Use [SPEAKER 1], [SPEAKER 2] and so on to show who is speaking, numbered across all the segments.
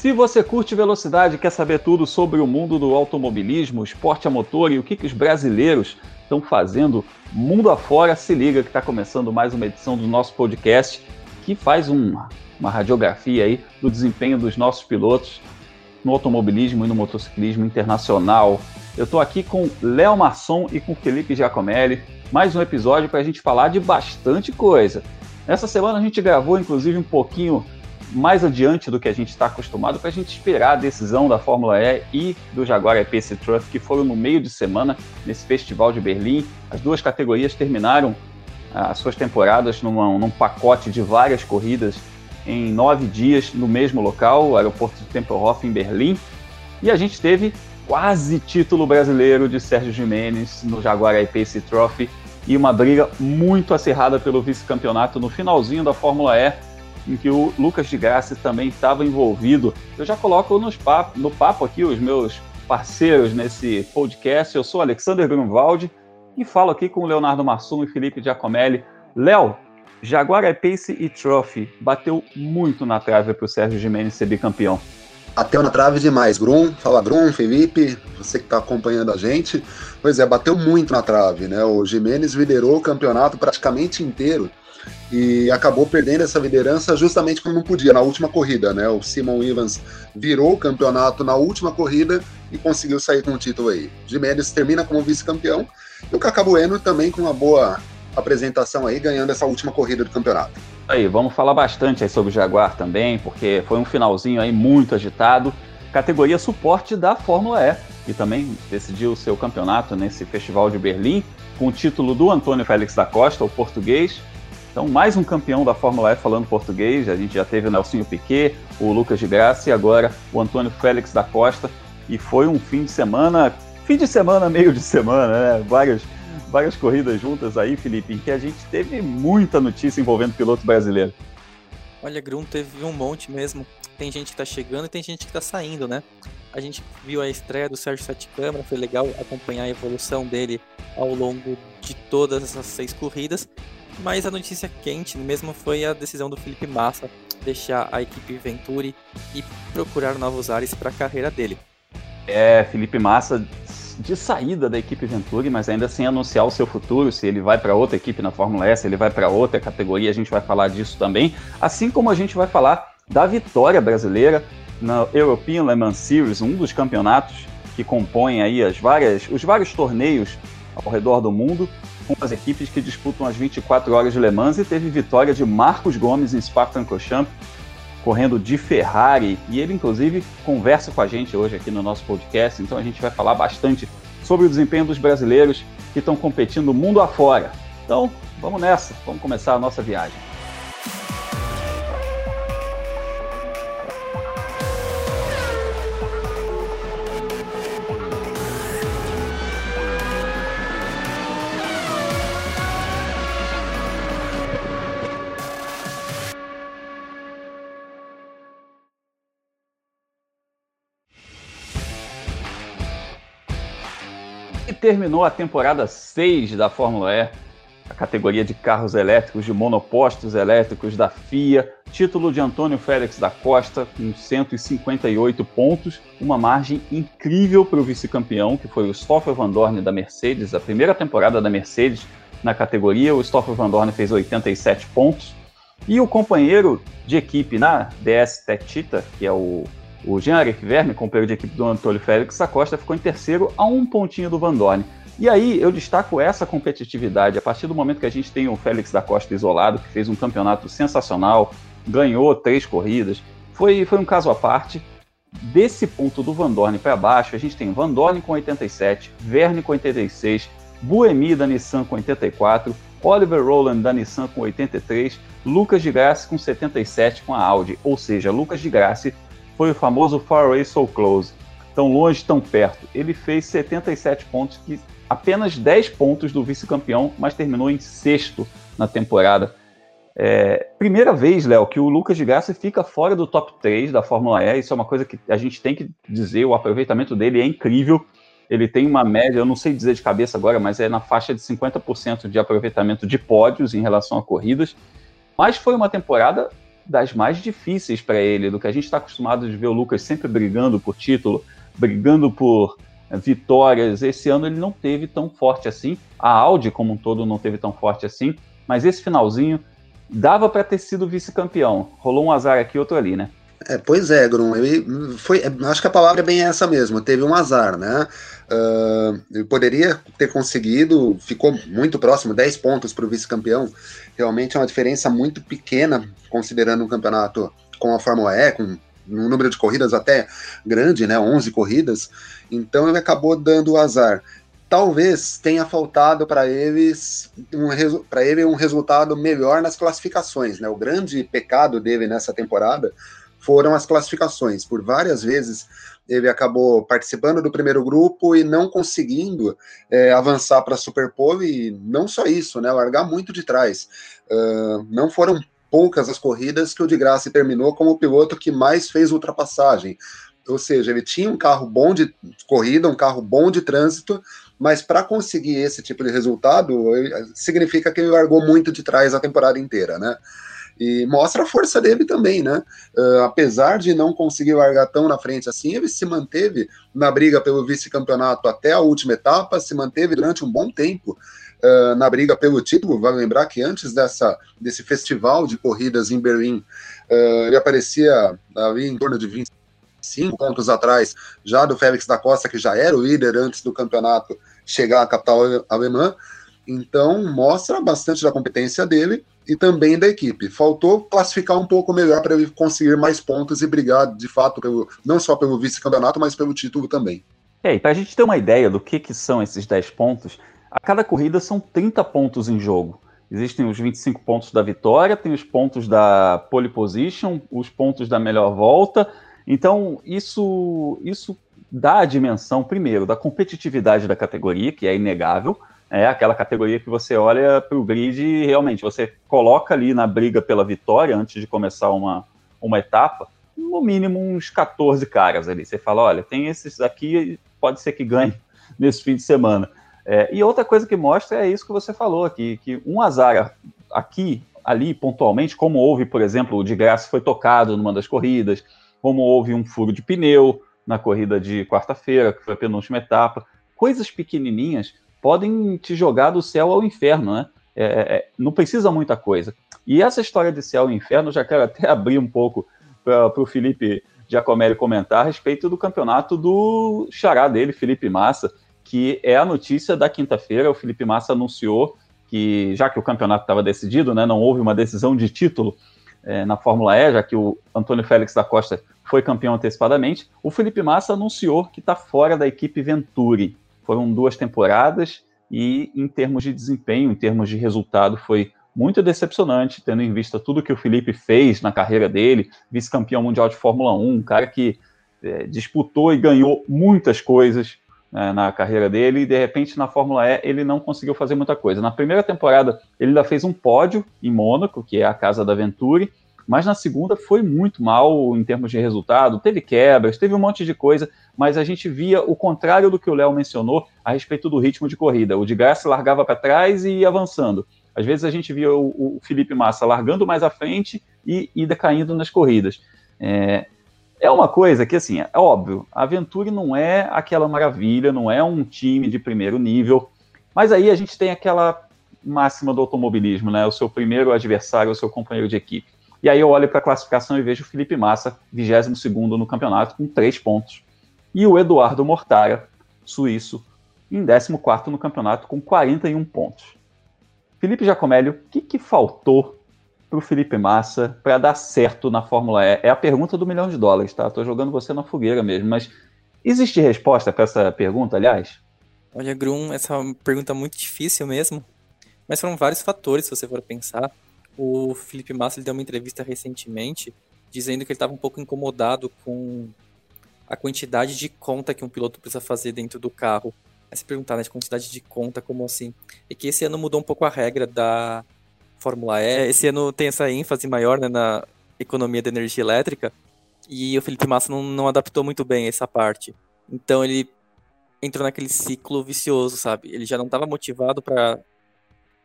[SPEAKER 1] Se você curte velocidade e quer saber tudo sobre o mundo do automobilismo, esporte a motor e o que, que os brasileiros estão fazendo mundo afora, se liga que está começando mais uma edição do nosso podcast que faz uma, uma radiografia aí do desempenho dos nossos pilotos no automobilismo e no motociclismo internacional. Eu estou aqui com Léo Masson e com Felipe Giacomelli, mais um episódio para a gente falar de bastante coisa. Nessa semana a gente gravou inclusive um pouquinho mais adiante do que a gente está acostumado para a gente esperar a decisão da Fórmula E e do Jaguar E-Pace Truck, que foram no meio de semana nesse festival de Berlim. As duas categorias terminaram ah, as suas temporadas numa, num pacote de várias corridas em nove dias no mesmo local, o aeroporto de Tempelhof, em Berlim. E a gente teve quase título brasileiro de Sérgio Jimenez no Jaguar I-Pace Trophy e uma briga muito acirrada pelo vice-campeonato no finalzinho da Fórmula E, em que o Lucas de Graça também estava envolvido. Eu já coloco nos papo, no papo aqui os meus parceiros nesse podcast. Eu sou Alexander Grunwald e falo aqui com o Leonardo Massum e Felipe Giacomelli. Léo, Jaguar Pace e Trophy bateu muito na trave para o Sérgio Gimenez ser bicampeão.
[SPEAKER 2] Bateu na trave demais, Grum. Fala, Grum, Felipe, você que está acompanhando a gente. Pois é, bateu muito na trave, né? O Jimenez liderou o campeonato praticamente inteiro e acabou perdendo essa liderança justamente quando não podia, na última corrida, né? O Simon Evans virou o campeonato na última corrida e conseguiu sair com o título aí. Jimenez termina como vice-campeão e o Cacabueno também com uma boa apresentação aí, ganhando essa última corrida do campeonato.
[SPEAKER 1] Aí, vamos falar bastante aí sobre o Jaguar também, porque foi um finalzinho aí muito agitado. Categoria suporte da Fórmula E, que também decidiu o seu campeonato nesse Festival de Berlim, com o título do Antônio Félix da Costa, o português. Então, mais um campeão da Fórmula E falando português. A gente já teve o Nelsinho Piquet, o Lucas de Graça e agora o Antônio Félix da Costa. E foi um fim de semana, fim de semana, meio de semana, né? Várias várias corridas juntas aí, Felipe, em que a gente teve muita notícia envolvendo piloto brasileiro.
[SPEAKER 3] Olha, Grum teve um monte mesmo. Tem gente que tá chegando e tem gente que tá saindo, né? A gente viu a estreia do Sérgio Sete Câmara, foi legal acompanhar a evolução dele ao longo de todas essas seis corridas. Mas a notícia quente mesmo foi a decisão do Felipe Massa deixar a equipe Venturi e procurar novos ares para a carreira dele.
[SPEAKER 1] É, Felipe Massa de saída da equipe Venturi, mas ainda sem anunciar o seu futuro, se ele vai para outra equipe na Fórmula S, ele vai para outra categoria, a gente vai falar disso também, assim como a gente vai falar da vitória brasileira na European Le Mans Series, um dos campeonatos que compõem aí as várias, os vários torneios ao redor do mundo, com as equipes que disputam as 24 horas de Le Mans e teve vitória de Marcos Gomes em Spa-Francorchamps, correndo de Ferrari, e ele inclusive conversa com a gente hoje aqui no nosso podcast, então a gente vai falar bastante sobre o desempenho dos brasileiros que estão competindo mundo afora. Então, vamos nessa, vamos começar a nossa viagem. Terminou a temporada 6 da Fórmula E, a categoria de carros elétricos, de monopostos elétricos da FIA, título de Antônio Félix da Costa, com 158 pontos, uma margem incrível para o vice-campeão, que foi o Stoffel Van Dorn da Mercedes, a primeira temporada da Mercedes na categoria, o Stoffel Van Dorn fez 87 pontos, e o companheiro de equipe na DS Tech que é o o Jean-Eric Verme, companheiro de equipe do Antônio Félix Acosta, ficou em terceiro a um pontinho do Van Dorn. E aí eu destaco essa competitividade. A partir do momento que a gente tem o Félix da Costa isolado, que fez um campeonato sensacional, ganhou três corridas, foi, foi um caso à parte. Desse ponto do Van Dorn para baixo, a gente tem Van Dorn com 87, Verne com 86, Buemi da Nissan com 84, Oliver Rowland da Nissan com 83, Lucas de Grassi com 77 com a Audi. Ou seja, Lucas de Grassi foi o famoso Far Away So Close, tão longe, tão perto. Ele fez 77 pontos, que apenas 10 pontos do vice-campeão, mas terminou em sexto na temporada. É, primeira vez, Léo, que o Lucas de Graça fica fora do top 3 da Fórmula E. Isso é uma coisa que a gente tem que dizer. O aproveitamento dele é incrível. Ele tem uma média, eu não sei dizer de cabeça agora, mas é na faixa de 50% de aproveitamento de pódios em relação a corridas. Mas foi uma temporada das mais difíceis para ele, do que a gente está acostumado de ver o Lucas sempre brigando por título, brigando por vitórias. Esse ano ele não teve tão forte assim. A Audi, como um todo, não teve tão forte assim. Mas esse finalzinho dava para ter sido vice-campeão. Rolou um azar aqui, outro ali, né?
[SPEAKER 2] É, pois é, Grum. Ele foi, acho que a palavra é bem essa mesmo. Teve um azar, né? Uh, ele poderia ter conseguido, ficou muito próximo, 10 pontos para o vice-campeão. Realmente é uma diferença muito pequena, considerando um campeonato com a Fórmula E, com um número de corridas até grande, né? 11 corridas. Então ele acabou dando o azar. Talvez tenha faltado para eles um, para ele um resultado melhor nas classificações, né? O grande pecado dele nessa temporada foram as classificações. Por várias vezes ele acabou participando do primeiro grupo e não conseguindo é, avançar para a Superpole, e não só isso, né, largar muito de trás. Uh, não foram poucas as corridas que o de Graça terminou como o piloto que mais fez ultrapassagem. Ou seja, ele tinha um carro bom de corrida, um carro bom de trânsito, mas para conseguir esse tipo de resultado, significa que ele largou muito de trás a temporada inteira, né? E mostra a força dele também, né? Uh, apesar de não conseguir largar tão na frente assim, ele se manteve na briga pelo vice-campeonato até a última etapa, se manteve durante um bom tempo uh, na briga pelo título. Vale lembrar que antes dessa, desse festival de corridas em Berlim, uh, ele aparecia ali em torno de 25 pontos atrás já do Félix da Costa, que já era o líder antes do campeonato chegar à capital alemã. Então, mostra bastante da competência dele e também da equipe. Faltou classificar um pouco melhor para ele conseguir mais pontos e brigar, de fato, pelo, não só pelo vice-campeonato, mas pelo título também.
[SPEAKER 1] É, e para a gente ter uma ideia do que, que são esses 10 pontos, a cada corrida são 30 pontos em jogo. Existem os 25 pontos da vitória, tem os pontos da pole position, os pontos da melhor volta. Então, isso, isso dá a dimensão, primeiro, da competitividade da categoria, que é inegável, é aquela categoria que você olha para o grid e realmente você coloca ali na briga pela vitória antes de começar uma, uma etapa, no mínimo uns 14 caras ali. Você fala, olha, tem esses aqui, pode ser que ganhe nesse fim de semana. É, e outra coisa que mostra é isso que você falou aqui, que um azar aqui, ali, pontualmente, como houve, por exemplo, o de graça foi tocado numa das corridas, como houve um furo de pneu na corrida de quarta-feira, que foi a penúltima etapa, coisas pequenininhas podem te jogar do céu ao inferno, né? É, é, é não precisa muita coisa. E essa história de céu e inferno, já quero até abrir um pouco para o Felipe Giacomelli comentar a respeito do campeonato do xará dele, Felipe Massa, que é a notícia da quinta-feira. O Felipe Massa anunciou que, já que o campeonato estava decidido, né, não houve uma decisão de título é, na Fórmula E, já que o Antônio Félix da Costa foi campeão antecipadamente, o Felipe Massa anunciou que está fora da equipe Venturi. Foram duas temporadas e, em termos de desempenho, em termos de resultado, foi muito decepcionante, tendo em vista tudo que o Felipe fez na carreira dele, vice-campeão mundial de Fórmula 1, um cara que é, disputou e ganhou muitas coisas né, na carreira dele, e de repente na Fórmula E ele não conseguiu fazer muita coisa. Na primeira temporada ele ainda fez um pódio em Mônaco, que é a casa da Venturi, mas na segunda foi muito mal em termos de resultado, teve quebras, teve um monte de coisa, mas a gente via o contrário do que o Léo mencionou a respeito do ritmo de corrida. O de Graça largava para trás e ia avançando. Às vezes a gente via o, o, Felipe Massa largando mais à frente e, e decaindo nas corridas. É, é uma coisa que, assim, é óbvio, a Venturi não é aquela maravilha, não é um time de primeiro nível, mas aí a gente tem aquela máxima do automobilismo, né? O seu primeiro adversário, o seu companheiro de equipe. E aí eu olho para a classificação e vejo o Felipe Massa, 22 no campeonato, com 3 pontos. E o Eduardo Mortara, suíço, em 14 no campeonato, com 41 pontos. Felipe Giacomelli, o que, que faltou para o Felipe Massa para dar certo na Fórmula E? É a pergunta do milhão de dólares, tá? Estou jogando você na fogueira mesmo, mas existe resposta para essa pergunta, aliás?
[SPEAKER 3] Olha, Grum, essa é uma pergunta muito difícil mesmo, mas foram vários fatores, se você for pensar. O Felipe Massa deu uma entrevista recentemente dizendo que ele estava um pouco incomodado com a quantidade de conta que um piloto precisa fazer dentro do carro. Aí se perguntar, né, de quantidade de conta, como assim? É que esse ano mudou um pouco a regra da Fórmula E. Esse ano tem essa ênfase maior né, na economia da energia elétrica e o Felipe Massa não, não adaptou muito bem essa parte. Então ele entrou naquele ciclo vicioso, sabe? Ele já não estava motivado para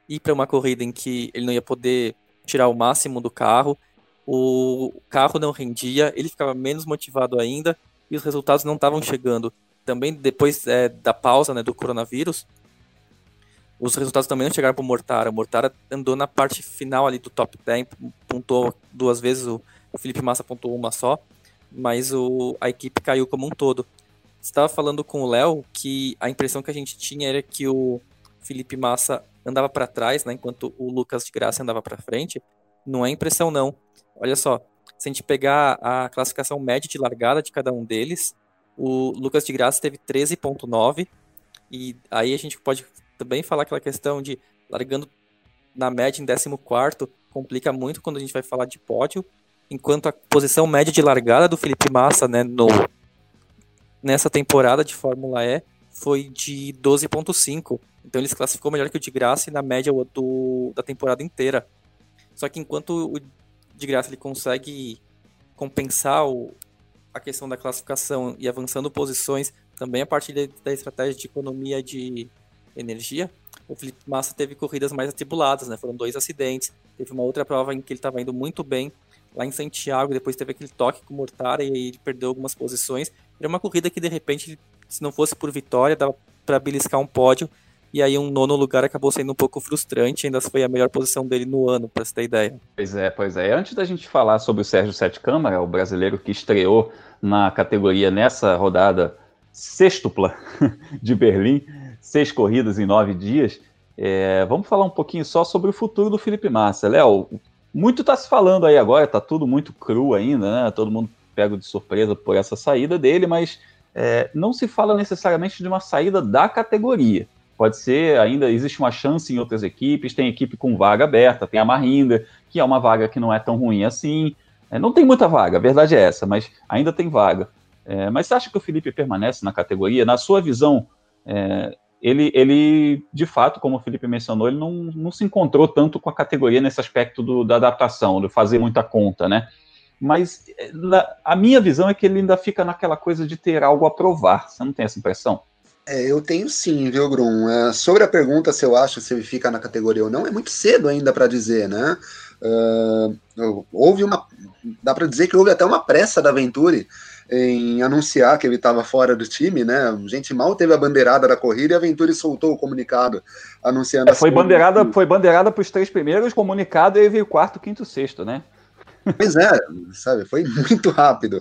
[SPEAKER 3] ir para uma corrida em que ele não ia poder tirar o máximo do carro o carro não rendia, ele ficava menos motivado ainda e os resultados não estavam chegando. Também depois é, da pausa né, do coronavírus, os resultados também não chegaram para o Mortara. O Mortara andou na parte final ali do top 10, pontuou duas vezes, o Felipe Massa pontuou uma só, mas o, a equipe caiu como um todo. Estava falando com o Léo que a impressão que a gente tinha era que o Felipe Massa andava para trás, né, enquanto o Lucas de Graça andava para frente. Não é impressão não. Olha só, se a gente pegar a classificação média de largada de cada um deles, o Lucas de Graça teve 13.9 e aí a gente pode também falar aquela questão de largando na média em 14 complica muito quando a gente vai falar de pódio, enquanto a posição média de largada do Felipe Massa, né, no nessa temporada de Fórmula E foi de 12.5. Então ele se classificou melhor que o de Graça na média do, da temporada inteira. Só que enquanto o de Graça ele consegue compensar o, a questão da classificação e avançando posições, também a partir da, estratégia de economia de energia, o Felipe Massa teve corridas mais atribuladas, né? Foram dois acidentes. Teve uma outra prova em que ele estava indo muito bem lá em Santiago, depois teve aquele toque com o Mortara e ele perdeu algumas posições. Era uma corrida que de repente, se não fosse por vitória, dava para beliscar um pódio. E aí um nono lugar acabou sendo um pouco frustrante, ainda foi a melhor posição dele no ano, para você ter ideia.
[SPEAKER 1] Pois é, pois é. Antes da gente falar sobre o Sérgio Sete Câmara, o brasileiro que estreou na categoria nessa rodada sextupla de Berlim, seis corridas em nove dias, é, vamos falar um pouquinho só sobre o futuro do Felipe Massa. Léo, muito está se falando aí agora, está tudo muito cru ainda, né? Todo mundo pego de surpresa por essa saída dele, mas é, não se fala necessariamente de uma saída da categoria. Pode ser, ainda existe uma chance em outras equipes, tem equipe com vaga aberta, tem a Marinda, que é uma vaga que não é tão ruim assim. É, não tem muita vaga, a verdade é essa, mas ainda tem vaga. É, mas você acha que o Felipe permanece na categoria? Na sua visão, é, ele, ele, de fato, como o Felipe mencionou, ele não, não se encontrou tanto com a categoria nesse aspecto do, da adaptação, de fazer muita conta, né? Mas na, a minha visão é que ele ainda fica naquela coisa de ter algo a provar. Você não tem essa impressão?
[SPEAKER 2] É, eu tenho sim, viu, Grum? É, sobre a pergunta se eu acho se ele fica na categoria ou não, é muito cedo ainda para dizer, né? Uh, houve uma. Dá para dizer que houve até uma pressa da Venturi em anunciar que ele estava fora do time, né? A gente mal teve a bandeirada da corrida e a Venturi soltou o comunicado anunciando.
[SPEAKER 1] É, foi, bandeirada, foi bandeirada para os três primeiros, comunicado e veio quarto, quinto, sexto, né?
[SPEAKER 2] Pois é, sabe, foi muito rápido.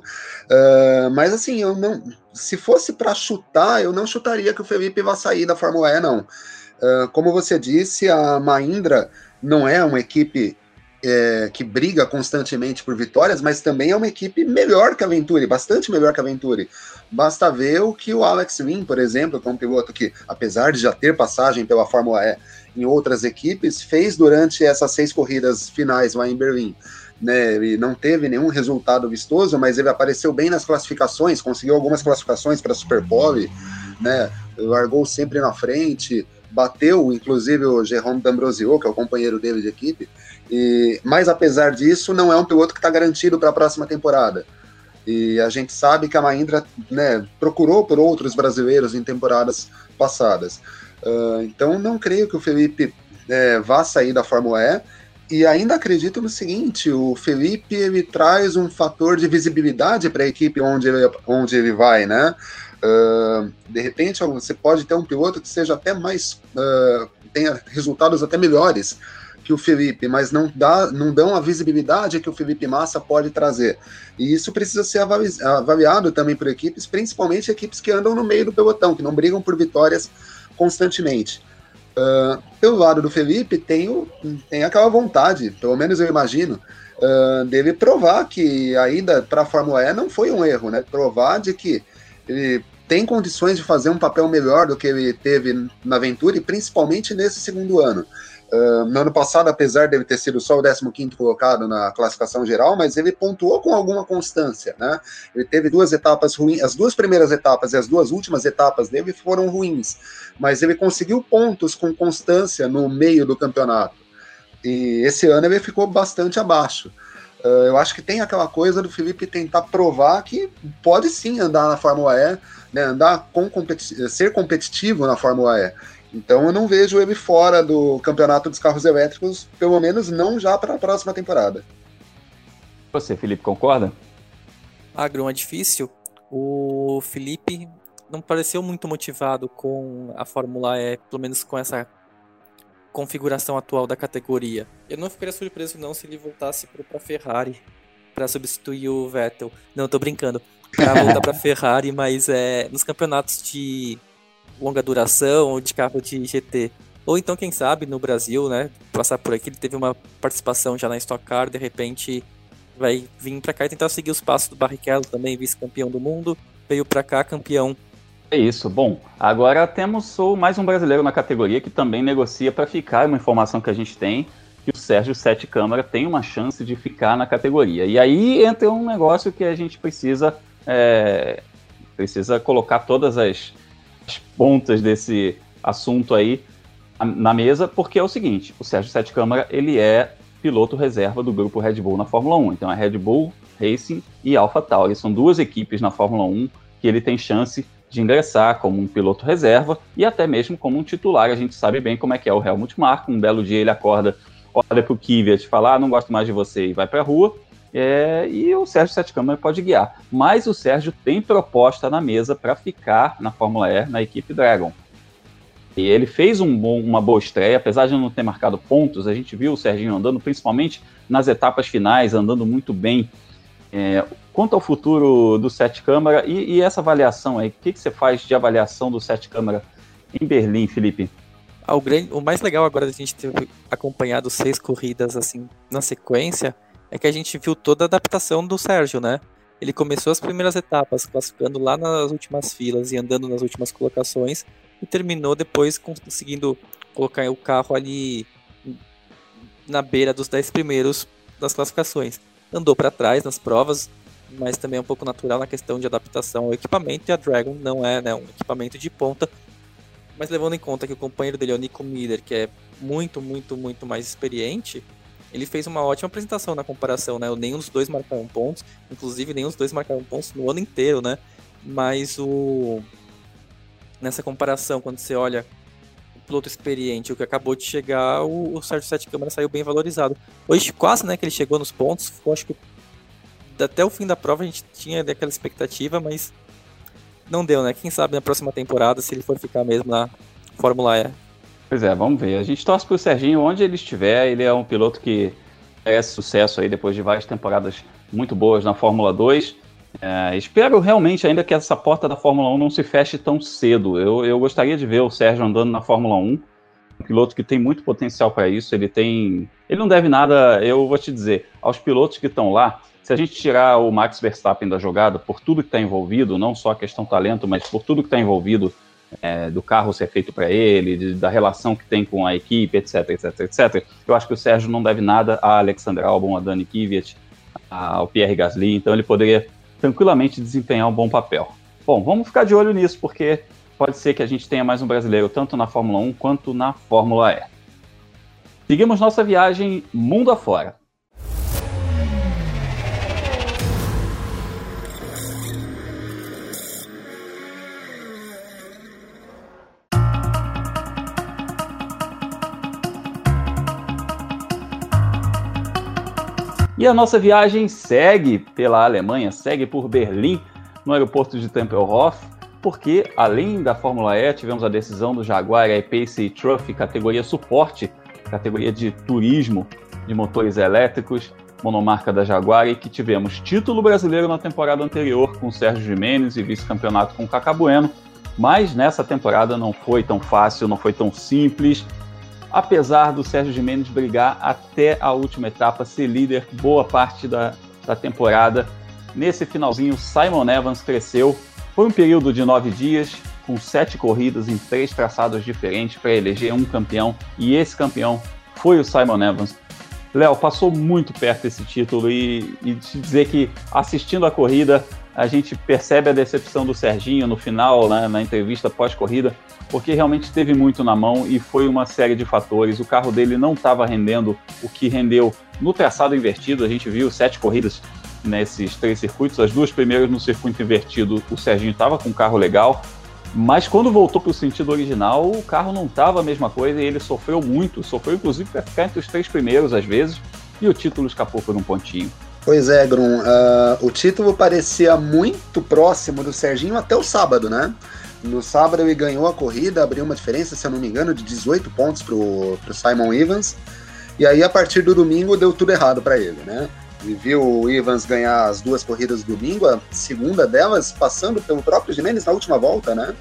[SPEAKER 2] Uh, mas assim, eu não. Se fosse para chutar, eu não chutaria que o Felipe vai sair da Fórmula E, não. Uh, como você disse, a Mahindra não é uma equipe é, que briga constantemente por vitórias, mas também é uma equipe melhor que a Venturi, bastante melhor que a Venturi. Basta ver o que o Alex Wynn, por exemplo, que é um piloto que, apesar de já ter passagem pela Fórmula E em outras equipes, fez durante essas seis corridas finais lá em Berlim né? Ele não teve nenhum resultado vistoso, mas ele apareceu bem nas classificações, conseguiu algumas classificações para Super Bowl, né? Largou sempre na frente, bateu inclusive o Jerome D'Ambrosio, que é o companheiro dele de equipe. E, mas apesar disso, não é um piloto que está garantido para a próxima temporada. E a gente sabe que a Mahindra né, procurou por outros brasileiros em temporadas passadas. Uh, então não creio que o Felipe é, vá sair da Fórmula E e ainda acredito no seguinte: o Felipe ele traz um fator de visibilidade para a equipe onde ele, onde ele vai, né? Uh, de repente você pode ter um piloto que seja até mais uh, tenha resultados até melhores que o Felipe, mas não dá, não dão a visibilidade que o Felipe Massa pode trazer. E isso precisa ser avali avaliado também por equipes, principalmente equipes que andam no meio do pelotão, que não brigam por vitórias constantemente. Uh, pelo lado do Felipe, tem, o, tem aquela vontade, pelo menos eu imagino, uh, dele provar que a ida para a Fórmula E não foi um erro, né? Provar de que ele tem condições de fazer um papel melhor do que ele teve na aventura, e principalmente nesse segundo ano. Uh, no ano passado, apesar dele ter sido só o 15 colocado na classificação geral, mas ele pontuou com alguma constância, né? Ele teve duas etapas ruins, as duas primeiras etapas e as duas últimas etapas dele foram ruins, mas ele conseguiu pontos com constância no meio do campeonato. E esse ano ele ficou bastante abaixo. Uh, eu acho que tem aquela coisa do Felipe tentar provar que pode sim andar na Fórmula E, né, andar com competi ser competitivo na Fórmula E. Então eu não vejo ele fora do campeonato dos carros elétricos, pelo menos não já para a próxima temporada.
[SPEAKER 1] Você, Felipe, concorda?
[SPEAKER 3] Agro é difícil. O Felipe não pareceu muito motivado com a Fórmula E, pelo menos com essa configuração atual da categoria. Eu não ficaria surpreso não se ele voltasse para Ferrari para substituir o Vettel. Não, tô brincando. Para voltar para Ferrari, mas é nos campeonatos de longa duração ou de carro de GT. Ou então, quem sabe, no Brasil, né, passar por aqui, ele teve uma participação já na Stock Car, de repente vai vir para cá e tentar seguir os passos do Barrichello também, vice-campeão do mundo, veio para cá campeão
[SPEAKER 1] é isso. Bom, agora temos o, mais um brasileiro na categoria que também negocia para ficar. Uma informação que a gente tem que o Sérgio Sete Câmara tem uma chance de ficar na categoria. E aí entra um negócio que a gente precisa é, precisa colocar todas as, as, pontas desse assunto aí na mesa, porque é o seguinte: o Sérgio Sete Câmara ele é piloto reserva do grupo Red Bull na Fórmula 1. Então é Red Bull Racing e AlphaTauri. São duas equipes na Fórmula 1 que ele tem chance de ingressar como um piloto reserva e até mesmo como um titular. A gente sabe bem como é que é o Helmut Marko. Um belo dia ele acorda, olha para o Kvyat e fala: ah, não gosto mais de você e vai para a rua. É, e o Sérgio Sete Câmara pode guiar. Mas o Sérgio tem proposta na mesa para ficar na Fórmula E na equipe Dragon. E ele fez um bom, uma boa estreia, apesar de não ter marcado pontos, a gente viu o Serginho andando, principalmente nas etapas finais, andando muito bem. É, Quanto ao futuro do Sete Câmara e, e essa avaliação aí, o que, que você faz de avaliação do Sete Câmara em Berlim, Felipe?
[SPEAKER 3] Ah, o, grande, o mais legal agora da gente ter acompanhado seis corridas assim na sequência é que a gente viu toda a adaptação do Sérgio, né? Ele começou as primeiras etapas classificando lá nas últimas filas e andando nas últimas colocações e terminou depois conseguindo colocar o carro ali na beira dos dez primeiros das classificações. Andou para trás nas provas, mas também é um pouco natural na questão de adaptação ao equipamento, e a Dragon não é né, um equipamento de ponta, mas levando em conta que o companheiro dele é o Nico Miller, que é muito, muito, muito mais experiente, ele fez uma ótima apresentação na comparação, né? Nenhum dos dois marcaram pontos, inclusive nenhum dos dois marcaram pontos no ano inteiro, né? Mas o nessa comparação, quando você olha o piloto experiente, o que acabou de chegar, o, o Sérgio Sete Câmara saiu bem valorizado. Hoje quase, né, que ele chegou nos pontos, ficou acho que até o fim da prova a gente tinha aquela expectativa, mas não deu, né? Quem sabe na próxima temporada, se ele for ficar mesmo na Fórmula E.
[SPEAKER 1] Pois é, vamos ver. A gente torce pro Serginho onde ele estiver. Ele é um piloto que merece sucesso aí depois de várias temporadas muito boas na Fórmula 2. É, espero realmente ainda que essa porta da Fórmula 1 não se feche tão cedo. Eu, eu gostaria de ver o Sérgio andando na Fórmula 1. Um piloto que tem muito potencial para isso. Ele tem. Ele não deve nada, eu vou te dizer, aos pilotos que estão lá se a gente tirar o Max Verstappen da jogada por tudo que está envolvido, não só a questão talento, mas por tudo que está envolvido é, do carro ser feito para ele, de, da relação que tem com a equipe, etc, etc, etc, eu acho que o Sérgio não deve nada a Alexander Albon, a Dani Kvyat, ao Pierre Gasly, então ele poderia tranquilamente desempenhar um bom papel. Bom, vamos ficar de olho nisso, porque pode ser que a gente tenha mais um brasileiro tanto na Fórmula 1 quanto na Fórmula E. Seguimos nossa viagem mundo afora. E a nossa viagem segue pela Alemanha, segue por Berlim, no aeroporto de Tempelhof, porque além da Fórmula E, tivemos a decisão do Jaguar I-Pace Trophy, categoria suporte, categoria de turismo de motores elétricos, monomarca da Jaguar, e que tivemos título brasileiro na temporada anterior com Sérgio Jimenez e vice-campeonato com Cacabueno, mas nessa temporada não foi tão fácil, não foi tão simples, apesar do Sérgio Jimenez brigar até a última etapa, ser líder boa parte da, da temporada. Nesse finalzinho, Simon Evans cresceu. Foi um período de nove dias, com sete corridas em três traçados diferentes para eleger um campeão, e esse campeão foi o Simon Evans. Léo, passou muito perto desse título e, e te dizer que assistindo a corrida a gente percebe a decepção do Serginho no final, né, na entrevista pós-corrida, porque realmente teve muito na mão e foi uma série de fatores. O carro dele não estava rendendo o que rendeu no traçado invertido. A gente viu sete corridas nesses três circuitos, as duas primeiras no circuito invertido, o Serginho estava com um carro legal, mas quando voltou para o sentido original, o carro não estava a mesma coisa e ele sofreu muito, sofreu inclusive para ficar entre os três primeiros às vezes, e o título escapou por um pontinho.
[SPEAKER 2] Pois é, Grum. Uh, o título parecia muito próximo do Serginho até o sábado, né? No sábado ele ganhou a corrida, abriu uma diferença, se eu não me engano, de 18 pontos pro, pro Simon Evans. E aí, a partir do domingo, deu tudo errado para ele, né? Ele viu o Evans ganhar as duas corridas do domingo, a segunda delas passando pelo próprio Jimenez na última volta, né?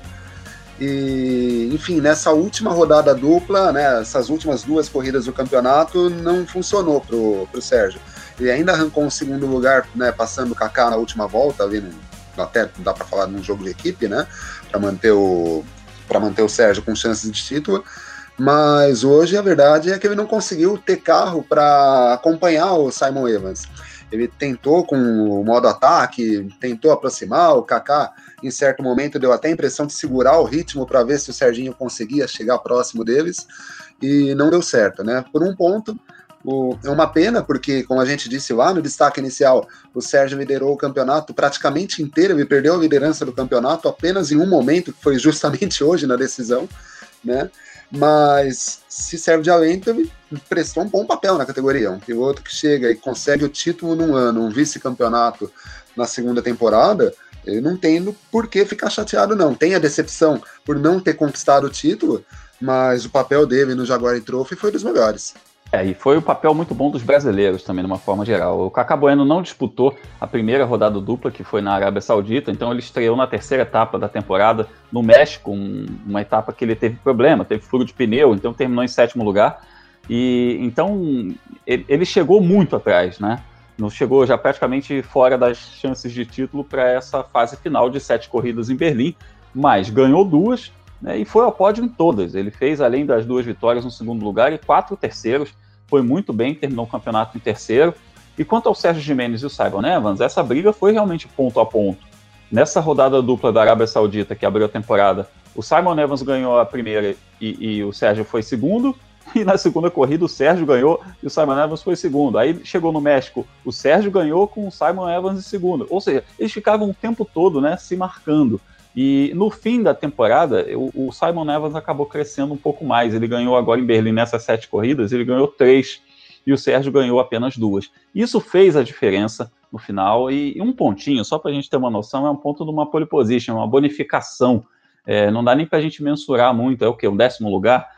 [SPEAKER 2] E, enfim, nessa última rodada dupla, né, essas últimas duas corridas do campeonato, não funcionou pro, pro Sérgio. Ele ainda arrancou um segundo lugar, né, passando o Kaká na última volta, ali no, até dá para falar num jogo de equipe, né, para manter o para manter o Sérgio com chances de título. Mas hoje a verdade é que ele não conseguiu ter carro para acompanhar o Simon Evans. Ele tentou com o modo ataque, tentou aproximar, o Kaká em certo momento deu até a impressão de segurar o ritmo para ver se o Serginho conseguia chegar próximo deles e não deu certo, né? Por um ponto, o, é uma pena, porque, como a gente disse lá no destaque inicial, o Sérgio liderou o campeonato praticamente inteiro, ele perdeu a liderança do campeonato apenas em um momento, que foi justamente hoje na decisão, né? Mas se serve de alento, ele prestou um bom papel na categoria. Um piloto que chega e consegue o título num ano, um vice-campeonato na segunda temporada, ele não tem por que ficar chateado, não. Tem a decepção por não ter conquistado o título, mas o papel dele no Jaguar Trophy foi dos melhores.
[SPEAKER 1] É, e foi o papel muito bom dos brasileiros também, de uma forma geral. O Cacá Bueno não disputou a primeira rodada dupla, que foi na Arábia Saudita, então ele estreou na terceira etapa da temporada no México, um, uma etapa que ele teve problema, teve furo de pneu, então terminou em sétimo lugar. E então ele, ele chegou muito atrás, né? Não chegou já praticamente fora das chances de título para essa fase final de sete corridas em Berlim, mas ganhou duas né, e foi ao pódio em todas. Ele fez, além das duas vitórias no segundo lugar, e quatro terceiros foi muito bem, terminou o campeonato em terceiro. E quanto ao Sérgio Jimenez e o Simon Evans, essa briga foi realmente ponto a ponto. Nessa rodada dupla da Arábia Saudita, que abriu a temporada, o Simon Evans ganhou a primeira e, e o Sérgio foi segundo, e na segunda corrida o Sérgio ganhou e o Simon Evans foi segundo. Aí chegou no México, o Sérgio ganhou com o Simon Evans em segundo. Ou seja, eles ficavam o tempo todo né, se marcando. E no fim da temporada, o, Simon Evans acabou crescendo um pouco mais. Ele ganhou agora em Berlim nessas sete corridas, ele ganhou três e o Sérgio ganhou apenas duas. Isso fez a diferença no final e, e um pontinho, só para a gente ter uma noção, é um ponto de uma pole position, uma bonificação. É, não dá nem para a gente mensurar muito, é o que? Um décimo lugar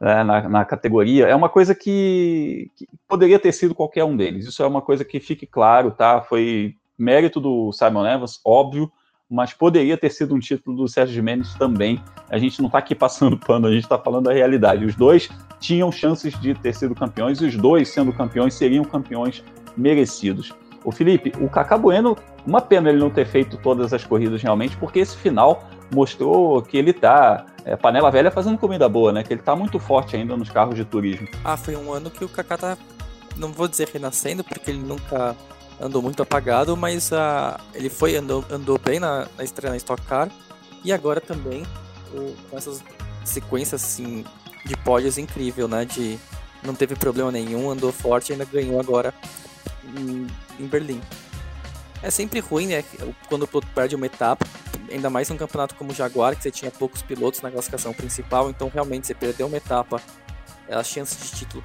[SPEAKER 1] é, na, na, categoria. É uma coisa que, que poderia ter sido qualquer um deles. Isso é uma coisa que fique claro, tá? Foi mérito do Simon Evans, óbvio, mas poderia ter sido um título do Sérgio Jimenez também. A gente não está aqui passando pano, a gente está falando da realidade. Os dois tinham chances de ter sido campeões e os dois, sendo campeões, seriam campeões merecidos. O Felipe, o Cacá Bueno, uma pena ele não ter feito todas as corridas realmente, porque esse final mostrou que ele tá é, panela velha fazendo comida boa, né? Que ele tá muito forte ainda nos carros de turismo.
[SPEAKER 3] Ah, foi um ano que o Kaká tá, não vou dizer renascendo, porque ele nunca andou muito apagado, mas uh, ele foi andou, andou bem na, na estreia na Stock Car e agora também o, com essas sequências assim de pódios incrível, né? De não teve problema nenhum, andou forte e ainda ganhou agora em, em Berlim. É sempre ruim, né? Quando o piloto perde uma etapa, ainda mais num campeonato como o Jaguar, que você tinha poucos pilotos na classificação principal, então realmente você perdeu uma etapa as chances de título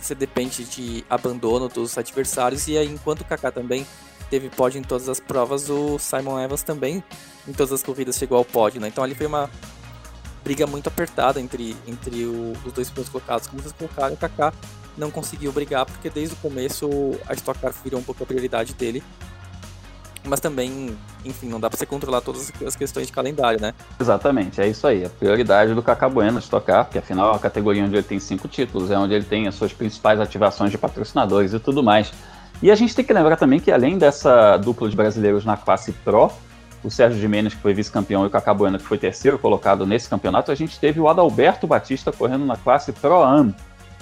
[SPEAKER 3] você depende de abandono dos adversários e aí enquanto o Kaká também teve pódio em todas as provas, o Simon Evans também em todas as corridas chegou ao pódio, né? Então ali foi uma briga muito apertada entre, entre o, os dois primeiros colocados. Como vocês colocaram, o Kaká não conseguiu brigar porque desde o começo a Stock Car virou um pouco a prioridade dele mas também, enfim, não dá para você controlar todas as questões de calendário, né?
[SPEAKER 1] Exatamente, é isso aí. A prioridade do Cacá Bueno de tocar, porque afinal é a categoria onde ele tem cinco títulos, é onde ele tem as suas principais ativações de patrocinadores e tudo mais. E a gente tem que lembrar também que além dessa dupla de brasileiros na classe Pro, o Sérgio Jimenez, que foi vice-campeão, e o Cacá Bueno, que foi terceiro colocado nesse campeonato, a gente teve o Adalberto Batista correndo na classe Pro Am.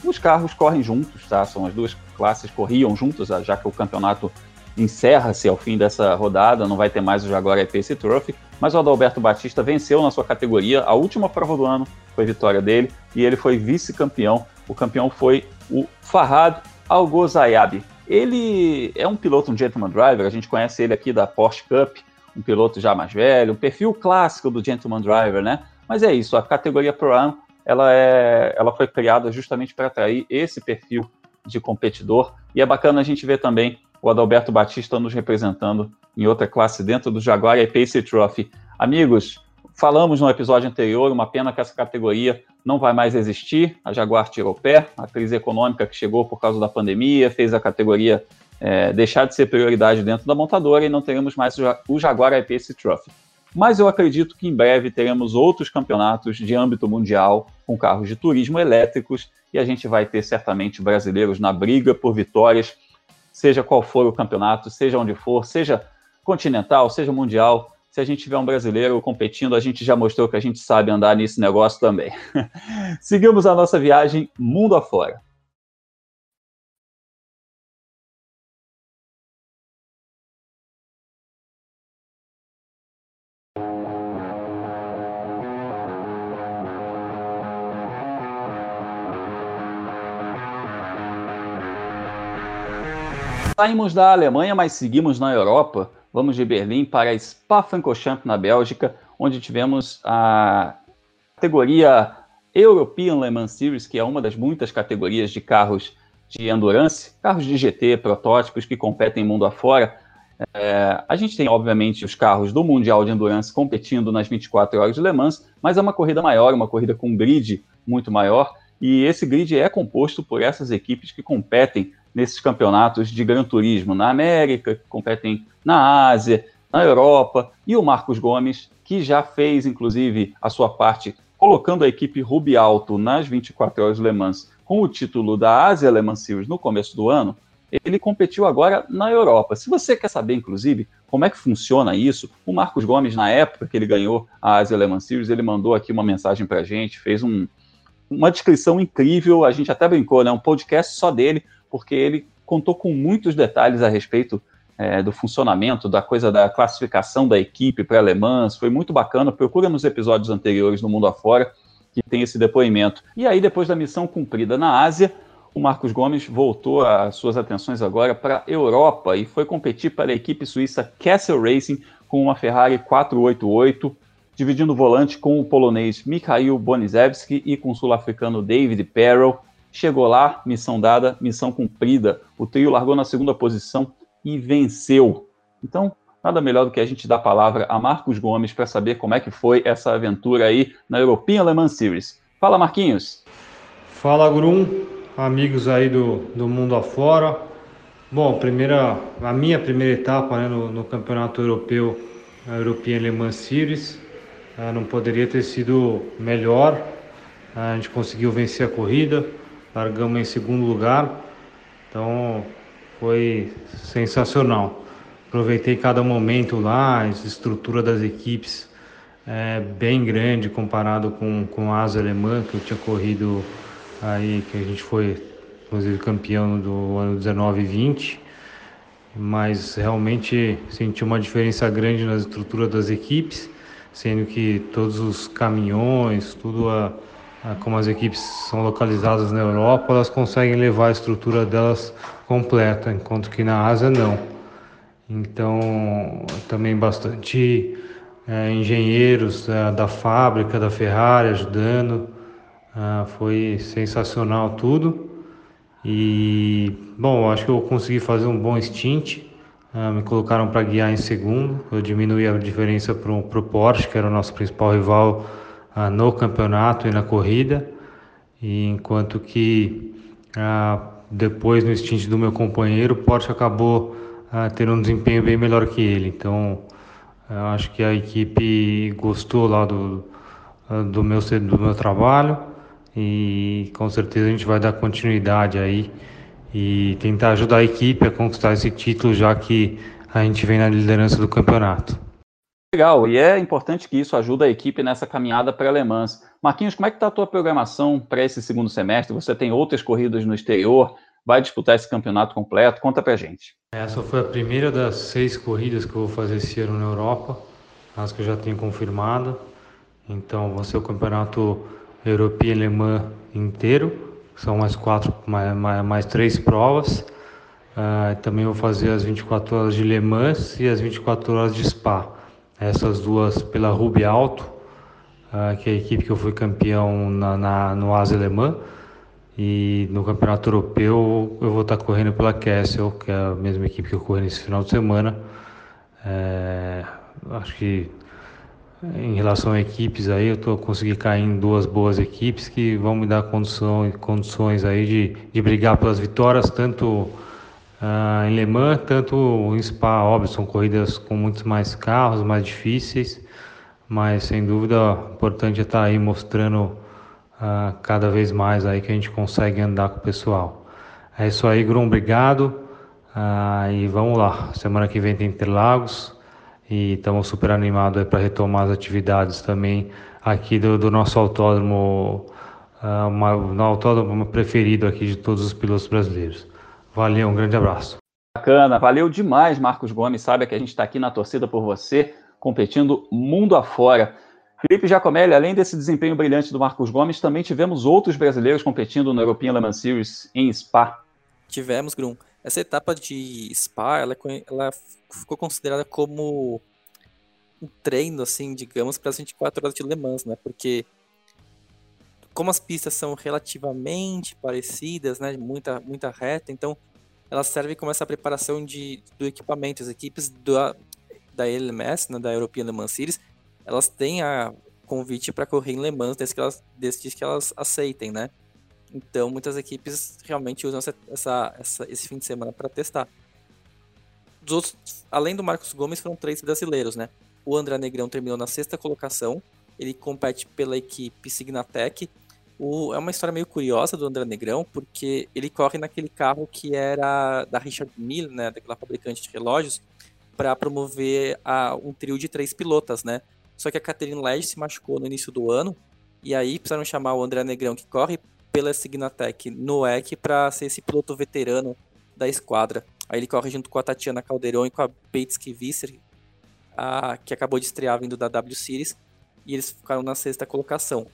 [SPEAKER 1] Os carros correm juntos, tá? São as duas classes corriam juntos, já que o campeonato encerra-se ao fim dessa rodada, não vai ter mais o Jaguar Pace Trophy, mas o Adalberto Batista venceu na sua categoria, a última prova do ano foi vitória dele, e ele foi vice-campeão. O campeão foi o Farhad Al-Ghazayab. Ele é um piloto, um gentleman driver, a gente conhece ele aqui da Porsche Cup, um piloto já mais velho, um perfil clássico do gentleman driver, né? Mas é isso, a categoria Pro Am, ela, é, ela foi criada justamente para atrair esse perfil de competidor, e é bacana a gente ver também o Adalberto Batista nos representando em outra classe dentro do Jaguar e Pace Trophy. Amigos, falamos no episódio anterior, uma pena que essa categoria não vai mais existir. A Jaguar tirou o pé, a crise econômica que chegou por causa da pandemia fez a categoria é, deixar de ser prioridade dentro da montadora e não teremos mais o Jaguar I-Pace Trophy. Mas eu acredito que em breve teremos outros campeonatos de âmbito mundial com carros de turismo elétricos e a gente vai ter certamente brasileiros na briga por vitórias, seja qual for o campeonato, seja onde for, seja continental, seja mundial. Se a gente tiver um brasileiro competindo, a gente já mostrou que a gente sabe andar nesse negócio também. Seguimos a nossa viagem mundo afora. Saímos da Alemanha, mas seguimos na Europa. Vamos de Berlim para Spa-Francorchamps, na Bélgica, onde tivemos a categoria European Le Mans Series, que é uma das muitas categorias de carros de endurance, carros de GT, protótipos que competem mundo afora. É, a gente tem, obviamente, os carros do Mundial de Endurance competindo nas 24 horas de Le Mans, mas é uma corrida maior, uma corrida com grid muito maior, e esse grid é composto por essas equipes que competem nesses campeonatos de Gran Turismo na América, que competem na Ásia, na Europa, e o Marcos Gomes, que já fez, inclusive, a sua parte colocando a equipe Ruby Alto nas 24 horas Le Mans com o título da Ásia Le Mans Series no começo do ano, ele competiu agora na Europa. Se você quer saber, inclusive, como é que funciona isso, o Marcos Gomes, na época que ele ganhou a Ásia Le Mans Series, ele mandou aqui uma mensagem para a gente, fez um, uma descrição incrível, a gente até brincou, né? Um podcast só dele, porque ele contou com muitos detalhes a respeito é, do funcionamento, da coisa da classificação da equipe para alemãs. Foi muito bacana. Procura nos episódios anteriores no Mundo Afora, que tem esse depoimento. E aí, depois da missão cumprida na Ásia, o Marcos Gomes voltou as suas atenções agora para a Europa e foi competir para a equipe suíça Castle Racing com uma Ferrari 488, dividindo o volante com o polonês Mikhail Bonizewski e com o sul-africano David Perrell. Chegou lá, missão dada, missão cumprida. O trio largou na segunda posição e venceu. Então, nada melhor do que a gente dar a palavra a Marcos Gomes para saber como é que foi essa aventura aí na European Le Mans Series. Fala, Marquinhos.
[SPEAKER 4] Fala, Grum, amigos aí do, do mundo afora. Bom, primeira, a minha primeira etapa né, no, no campeonato europeu, a European Le Mans Series, não poderia ter sido melhor. A gente conseguiu vencer a corrida, largamos em segundo lugar, então foi sensacional. Aproveitei cada momento lá, a estrutura das equipes é bem grande comparado com, com a asa alemã que eu tinha corrido aí, que a gente foi inclusive campeão do ano 19 e 20, mas realmente senti uma diferença grande na estrutura das equipes, sendo que todos os caminhões, tudo a como as equipes são localizadas na Europa, elas conseguem levar a estrutura delas completa, enquanto que na Ásia não. Então, também bastante é, engenheiros é, da fábrica, da Ferrari ajudando. Ah, foi sensacional tudo. E, bom, acho que eu consegui fazer um bom stint. Ah, me colocaram para guiar em segundo. Eu diminuí a diferença para o Porsche, que era o nosso principal rival ah, no campeonato e na corrida, e enquanto que ah, depois no stint do meu companheiro, o Porsche acabou ah, tendo um desempenho bem melhor que ele. Então, eu acho que a equipe gostou lá do, do, meu, do meu trabalho e com certeza a gente vai dar continuidade aí e tentar ajudar a equipe a conquistar esse título, já que a gente vem na liderança do campeonato.
[SPEAKER 1] Legal, e é importante que isso ajude a equipe nessa caminhada para Le Mans. Marquinhos, como é que está a tua programação para esse segundo semestre? Você tem outras corridas no exterior, vai disputar esse campeonato completo? Conta para gente.
[SPEAKER 4] Essa foi a primeira das seis corridas que eu vou fazer esse ano na Europa, as que eu já tenho confirmado. Então, vai ser o campeonato European Le Mans inteiro, são mais quatro, mais, mais, mais três provas. Uh, também vou fazer as 24 horas de Le Mans e as 24 horas de Spa essas duas pela Ruby Alto, uh, que é a equipe que eu fui campeão na, na no Asa Alemã. E no campeonato europeu eu vou estar correndo pela Kessel, que é a mesma equipe que eu corri nesse final de semana. É, acho que em relação a equipes aí, eu tô consegui cair em duas boas equipes que vão me dar condição, condições aí de, de brigar pelas vitórias, tanto uh, em Le Mans, tanto em Spa, óbvio, são corridas com muitos mais carros, mais difíceis, mas sem dúvida importante é estar tá aí mostrando uh, cada vez mais aí que a gente consegue andar com o pessoal. É isso aí, Grum, obrigado. Uh, e vamos lá, semana que vem tem Interlagos e estamos super animados para retomar as atividades também aqui do, do nosso autódromo, uh, uma, no autódromo preferido aqui de todos os pilotos brasileiros. Valeu, um grande abraço.
[SPEAKER 1] Bacana, valeu demais, Marcos Gomes. Sabe que a gente está aqui na torcida por você, competindo mundo afora. Felipe Giacomelli, além desse desempenho brilhante do Marcos Gomes, também tivemos outros brasileiros competindo no European Le Mans Series em Spa.
[SPEAKER 3] Tivemos, Grum. Essa etapa de Spa, ela, é ela ficou considerada como um treino, assim, digamos, para as 24 horas de Le Mans, né? Porque como as pistas são relativamente parecidas, né, muita muita reta, então elas servem como essa preparação de, do equipamento. As equipes da, da LMS, né, da European Le Mans Series, elas têm a convite para correr em Le Mans desde que elas, desde que elas aceitem, né? Então, muitas equipes realmente usam essa, essa, essa esse fim de semana para testar. Dos outros, além do Marcos Gomes, foram três brasileiros, né? O André Negrão terminou na sexta colocação. Ele compete pela equipe Signatec. O, é uma história meio curiosa do André Negrão, porque ele corre naquele carro que era da Richard Mille, né, daquela fabricante de relógios, para promover a, um trio de três pilotas, né? Só que a Catherine Ledge se machucou no início do ano, e aí precisaram chamar o André Negrão, que corre pela Signatec no EC para ser esse piloto veterano da esquadra. Aí ele corre junto com a Tatiana Calderon e com a Bates Kivisser, que acabou de estrear vindo da W Series, e eles ficaram na sexta colocação.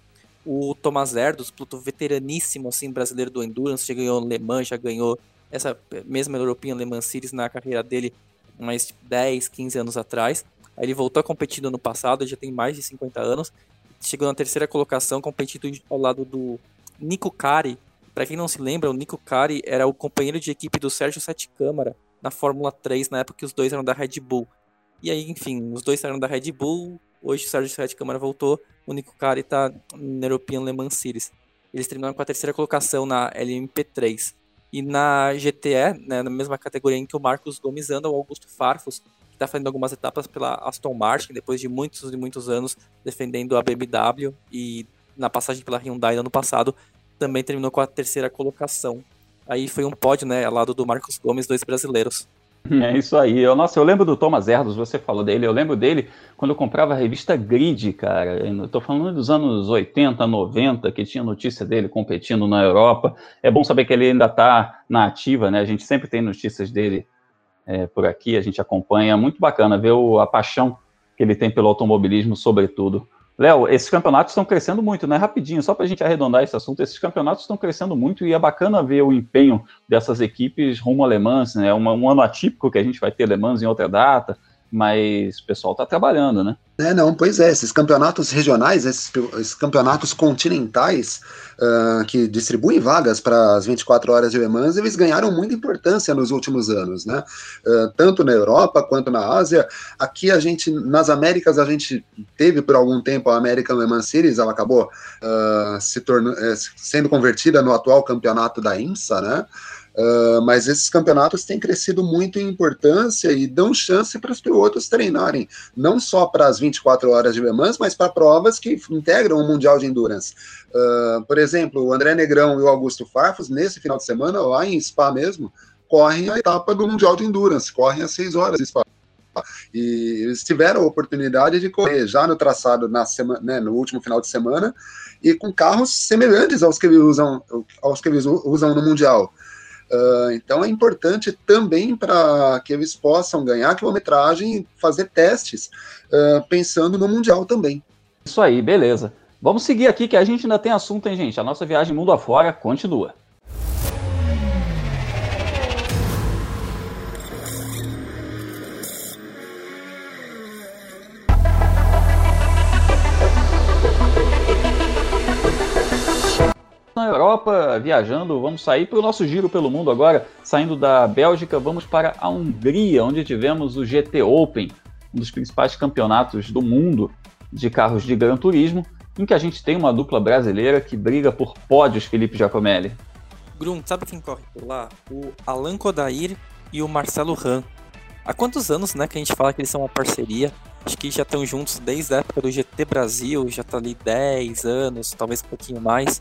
[SPEAKER 3] O Thomas Erdos, piloto veteraníssimo assim, brasileiro do Endurance, já ganhou Le Mans, já ganhou essa mesma European Le Mans Series na carreira dele mais 10, 15 anos atrás. Aí ele voltou a competir no ano passado, já tem mais de 50 anos. Chegou na terceira colocação, competindo ao lado do Nico Cari. Para quem não se lembra, o Nico Cari era o companheiro de equipe do Sérgio Sete Câmara na Fórmula 3, na época que os dois eram da Red Bull. E aí, enfim, os dois saíram da Red Bull, hoje o Sérgio Sete Câmara voltou, o Nico Cari está na European Le Mans Series. Eles terminaram com a terceira colocação na LMP3. E na GTE, né, na mesma categoria em que o Marcos Gomes anda, o Augusto Farfus, que está fazendo algumas etapas pela Aston Martin, depois de muitos e muitos anos defendendo a BMW e na passagem pela Hyundai no ano passado, também terminou com a terceira colocação. Aí foi um pódio, né, ao lado do Marcos Gomes, dois brasileiros.
[SPEAKER 1] É isso aí. Eu, nossa, eu lembro do Thomas Erdos, você falou dele. Eu lembro dele quando eu comprava a revista Grid, cara. Eu tô falando dos anos 80, 90, que tinha notícia dele competindo na Europa. É bom saber que ele ainda está na ativa, né? A gente sempre tem notícias dele é, por aqui, a gente acompanha. Muito bacana ver o, a paixão que ele tem pelo automobilismo, sobretudo. Léo, esses campeonatos estão crescendo muito, né? Rapidinho, só para a gente arredondar esse assunto, esses campeonatos estão crescendo muito e é bacana ver o empenho dessas equipes rumo a Le né? Um, um ano atípico que a gente vai ter Le Mans em outra data, mas o pessoal está trabalhando, né?
[SPEAKER 2] É, não, pois é, esses campeonatos regionais, esses, esses campeonatos continentais uh, que distribuem vagas para as 24 horas de Le Mans, eles ganharam muita importância nos últimos anos, né? Uh, tanto na Europa quanto na Ásia. Aqui a gente, nas Américas, a gente teve por algum tempo a American Le Mans Series, ela acabou uh, se tornando, eh, sendo convertida no atual campeonato da IMSA, né? Uh, mas esses campeonatos têm crescido muito em importância e dão chance para os pilotos treinarem, não só para as 24 horas de Le Mans, mas para provas que integram o Mundial de Endurance. Uh, por exemplo, o André Negrão e o Augusto Farfus, nesse final de semana, lá em Spa mesmo, correm a etapa do Mundial de Endurance, correm às 6 horas de Spa. E eles tiveram a oportunidade de correr já no traçado na semana, né, no último final de semana e com carros semelhantes aos que eles usam, aos que eles usam no Mundial. Uh, então é importante também para que eles possam ganhar quilometragem, fazer testes, uh, pensando no Mundial também.
[SPEAKER 1] Isso aí, beleza. Vamos seguir aqui que a gente ainda tem assunto, hein, gente? A nossa viagem mundo afora continua. Na Europa, viajando. Vamos sair para o nosso giro pelo mundo agora. Saindo da Bélgica, vamos para a Hungria, onde tivemos o GT Open, um dos principais campeonatos do mundo de carros de Gran Turismo, em que a gente tem uma dupla brasileira que briga por pódios, Felipe Giacomelli.
[SPEAKER 3] Grum, sabe quem corre por lá? O Alan Kodair e o Marcelo Ran. Há quantos anos né, que a gente fala que eles são uma parceria? Acho que já estão juntos desde a época do GT Brasil, já está ali 10 anos, talvez um pouquinho mais.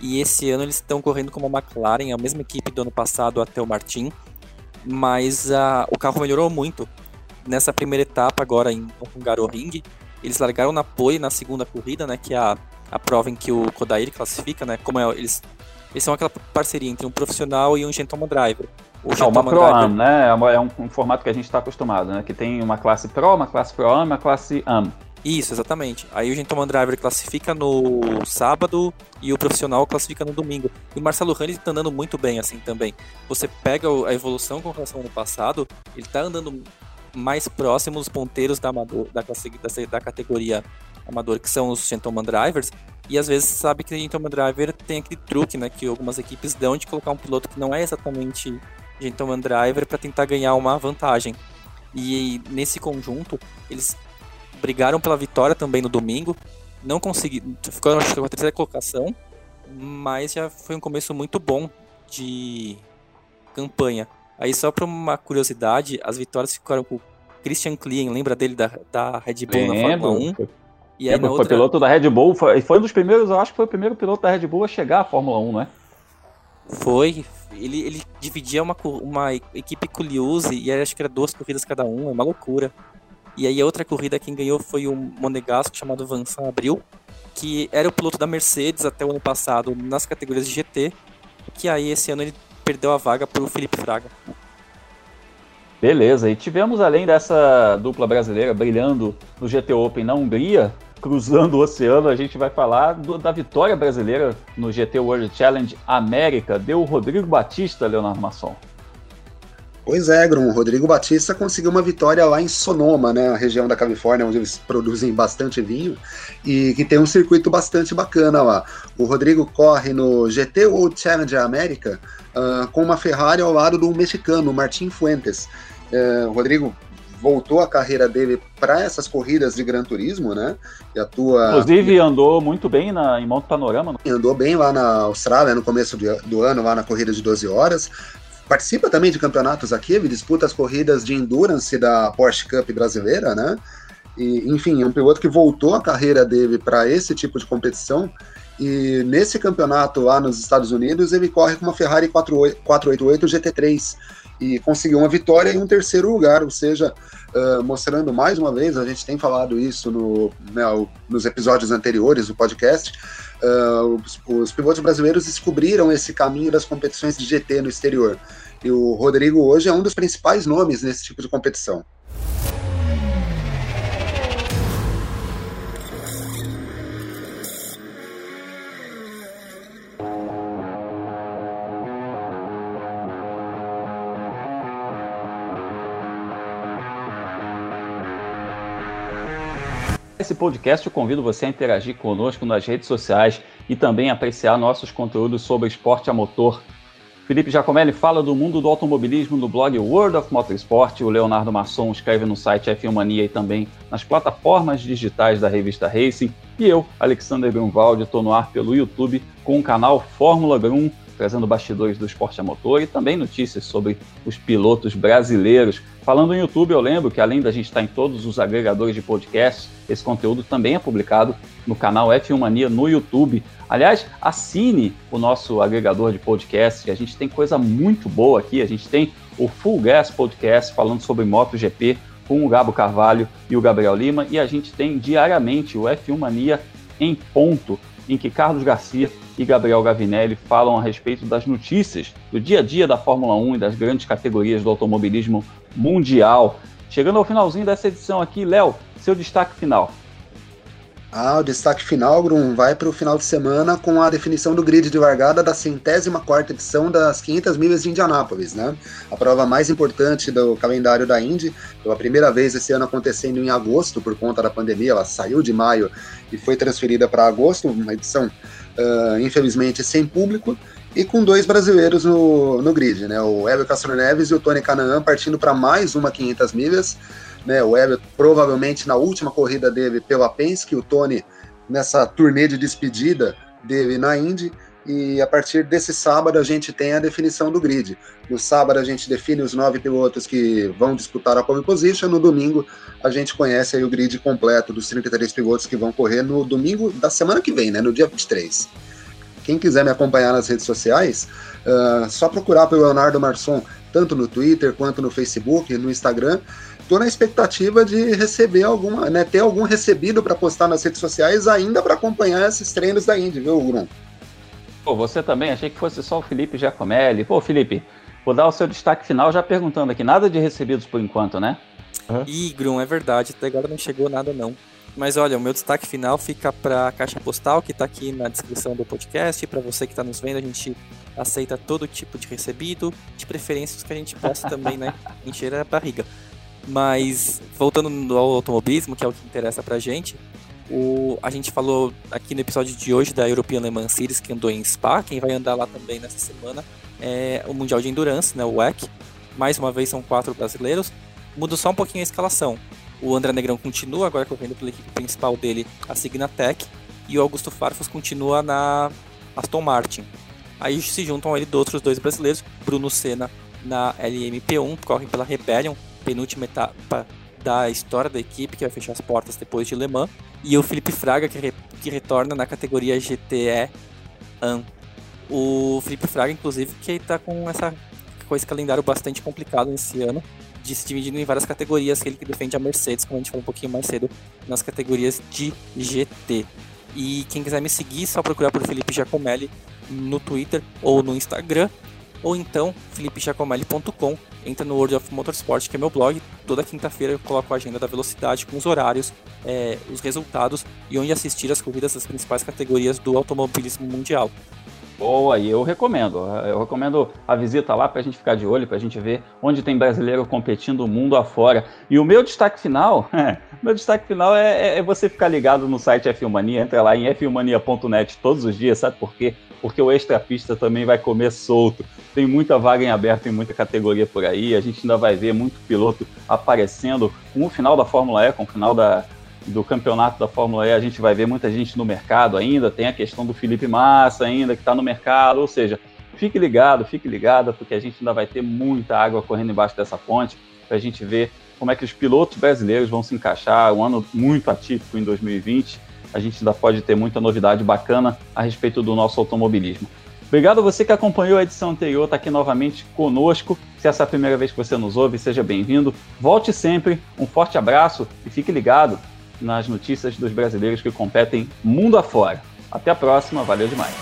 [SPEAKER 3] E esse ano eles estão correndo como a McLaren, a mesma equipe do ano passado até o Martin. Mas uh, o carro melhorou muito. Nessa primeira etapa, agora em Hungaroring, eles largaram na pole na segunda corrida, né? Que é a, a prova em que o Kodair classifica, né? Como é, eles, eles são aquela parceria entre um profissional e um gentleman driver.
[SPEAKER 1] O Não, uma Pro Am, né? É, é um, um, formato que a gente está acostumado, né? Que tem uma classe Pro, uma classe Pro Am e uma classe Am.
[SPEAKER 3] Isso, exatamente. Aí o Gentleman Driver classifica no sábado e o profissional classifica no domingo. E o Marcelo Rani está andando muito bem assim também. Você pega a evolução com relação ao ano passado, ele está andando mais próximo dos ponteiros da, amador, da, da, da categoria amador, que são os Gentleman Drivers. E às vezes sabe que o Gentleman Driver tem aquele truque, né? Que algumas equipes dão de colocar um piloto que não é exatamente Gentleman Driver para tentar ganhar uma vantagem. E nesse conjunto, eles brigaram pela vitória também no domingo. Não conseguiram, ficaram acho que a terceira colocação, mas já foi um começo muito bom de campanha. Aí só para uma curiosidade, as vitórias ficaram com o Christian Klein, lembra dele da, da Red Bull Lembro. na Fórmula 1?
[SPEAKER 1] E aí Lembro, outra... Foi piloto da Red Bull, foi, foi um dos primeiros, eu acho que foi o primeiro piloto da Red Bull a chegar à Fórmula 1, não é?
[SPEAKER 3] Foi, ele, ele dividia uma, uma equipe com o Liuzzi e acho que era duas corridas cada um, é uma loucura. E aí a outra corrida quem ganhou foi um monegasco chamado Vincent Abril, que era o piloto da Mercedes até o ano passado nas categorias de GT, que aí esse ano ele perdeu a vaga para o Felipe Fraga.
[SPEAKER 1] Beleza, e tivemos além dessa dupla brasileira brilhando no GT Open na Hungria, cruzando o oceano, a gente vai falar do, da vitória brasileira no GT World Challenge América. Deu o Rodrigo Batista, Leonardo Masson.
[SPEAKER 2] Pois é, Grum. Rodrigo Batista conseguiu uma vitória lá em Sonoma, né, a região da Califórnia, onde eles produzem bastante vinho, e que tem um circuito bastante bacana lá. O Rodrigo corre no GT World Challenge América uh, com uma Ferrari ao lado do mexicano, Martin Fuentes. Uh, o Rodrigo voltou a carreira dele para essas corridas de Gran Turismo, né?
[SPEAKER 1] E atua. Inclusive andou muito bem na, em Monte Panorama.
[SPEAKER 2] Andou bem lá na Austrália no começo de, do ano, lá na corrida de 12 horas. Participa também de campeonatos aqui, ele disputa as corridas de endurance da Porsche Cup brasileira, né? E, enfim, é um piloto que voltou a carreira dele para esse tipo de competição. E nesse campeonato lá nos Estados Unidos, ele corre com uma Ferrari 488 GT3 e conseguiu uma vitória e um terceiro lugar, ou seja, uh, mostrando mais uma vez, a gente tem falado isso no, né, nos episódios anteriores do podcast, uh, os, os, pilotos brasileiros descobriram esse caminho das competições de GT no exterior. E o Rodrigo hoje é um dos principais nomes nesse tipo de competição.
[SPEAKER 1] Esse podcast eu convido você a interagir conosco nas redes sociais e também apreciar nossos conteúdos sobre esporte a motor. Felipe Giacomelli fala do mundo do automobilismo no blog World of Motorsport. O Leonardo Masson escreve no site F1 Mania e também nas plataformas digitais da revista Racing. E eu, Alexander Grunwald, estou no ar pelo YouTube com o canal Fórmula Grum trazendo bastidores do esporte a motor e também notícias sobre os pilotos brasileiros. Falando em YouTube, eu lembro que além da gente estar em todos os agregadores de podcasts, esse conteúdo também é publicado no canal F1 Mania no YouTube. Aliás, assine o nosso agregador de podcast, que a gente tem coisa muito boa aqui. A gente tem o Full Gas Podcast falando sobre MotoGP com o Gabo Carvalho e o Gabriel Lima, e a gente tem diariamente o F1 Mania em ponto, em que Carlos Garcia e Gabriel Gavinelli falam a respeito das notícias do dia a dia da Fórmula 1 e das grandes categorias do automobilismo mundial. Chegando ao finalzinho dessa edição aqui, Léo, seu destaque final.
[SPEAKER 2] Ah, o destaque final, Grum, vai para o final de semana com a definição do grid de largada da centésima quarta edição das 500 milhas de Indianápolis, né? A prova mais importante do calendário da Indy, pela primeira vez esse ano acontecendo em agosto por conta da pandemia, ela saiu de maio e foi transferida para agosto, uma edição uh, infelizmente sem público e com dois brasileiros no, no grid, né? O Hélio Castro Neves e o Tony Canaan partindo para mais uma 500 milhas né? O Elliot provavelmente na última corrida dele pela Penske, o Tony nessa turnê de despedida dele na Indy. E a partir desse sábado a gente tem a definição do grid. No sábado a gente define os nove pilotos que vão disputar a pole position. No domingo a gente conhece aí o grid completo dos 33 pilotos que vão correr no domingo da semana que vem, né? No dia 23. Quem quiser me acompanhar nas redes sociais, uh, só procurar pelo Leonardo Marçom, tanto no Twitter quanto no Facebook, no Instagram tô na expectativa de receber alguma, né, ter algum recebido para postar nas redes sociais ainda para acompanhar esses treinos da Indy, viu, Grum?
[SPEAKER 1] Pô, você também, achei que fosse só o Felipe Giacomelli. Pô, Felipe, vou dar o seu destaque final já perguntando aqui, nada de recebidos por enquanto, né?
[SPEAKER 3] Uhum. Ih, Grum, é verdade, até agora não chegou nada não. Mas olha, o meu destaque final fica para a caixa postal que está aqui na descrição do podcast. Para você que está nos vendo, a gente aceita todo tipo de recebido, de preferências que a gente possa também, né, encher a barriga. Mas voltando ao automobilismo, que é o que interessa pra gente, o, a gente falou aqui no episódio de hoje da European Le Mans Series, que andou em Spa, quem vai andar lá também nessa semana é o Mundial de Endurance, né, o WEC. Mais uma vez são quatro brasileiros. Muda só um pouquinho a escalação. O André Negrão continua agora correndo pela equipe principal dele, a Signatec, e o Augusto Farfus continua na Aston Martin. Aí se juntam a ele outros dois brasileiros, Bruno Senna na LMP1, corre pela Rebellion, penúltima etapa da história da equipe, que vai fechar as portas depois de Le Mans, e o Felipe Fraga, que, re, que retorna na categoria GTE AN. O Felipe Fraga, inclusive, que está com, essa, com esse calendário bastante complicado nesse ano, de se dividindo em várias categorias, ele que defende a Mercedes, como a gente falou um pouquinho mais cedo, nas categorias de GT. E quem quiser me seguir, só procurar por Felipe Giacomelli no Twitter ou no Instagram ou então felipechacomelli.com. Entra no World of Motorsport, que é meu blog. Toda quinta-feira eu coloco a agenda da velocidade com os horários, é, os resultados e onde assistir as corridas das principais categorias do automobilismo mundial.
[SPEAKER 1] Boa, e eu recomendo. Eu recomendo a visita lá para a gente ficar de olho, para a gente ver onde tem brasileiro competindo o mundo afora. E o meu destaque final, meu destaque final é, é, é, você ficar ligado no site F1 Mania, entra lá em f1mania.net todos os dias, sabe por quê? Porque o Extra Pista também vai comer solto. Tem muita vaga em aberto em muita categoria por aí. A gente ainda vai ver muito piloto aparecendo com o final da Fórmula E, com o final da, do campeonato da Fórmula E, a gente vai ver muita gente no mercado ainda, tem a questão do Felipe Massa ainda, que está no mercado, ou seja, fique ligado, fique ligada, porque a gente ainda vai ter muita água correndo embaixo dessa ponte, para a gente ver como é que os pilotos brasileiros vão se encaixar, um ano muito atípico em 2020, a gente ainda pode ter muita novidade bacana a respeito do nosso automobilismo. Obrigado a você que acompanhou a edição anterior, está aqui novamente conosco. Se essa é a primeira vez que você nos ouve, seja bem-vindo. Volte sempre, um forte abraço e fique ligado nas notícias dos brasileiros que competem mundo afora. Até a próxima, valeu demais.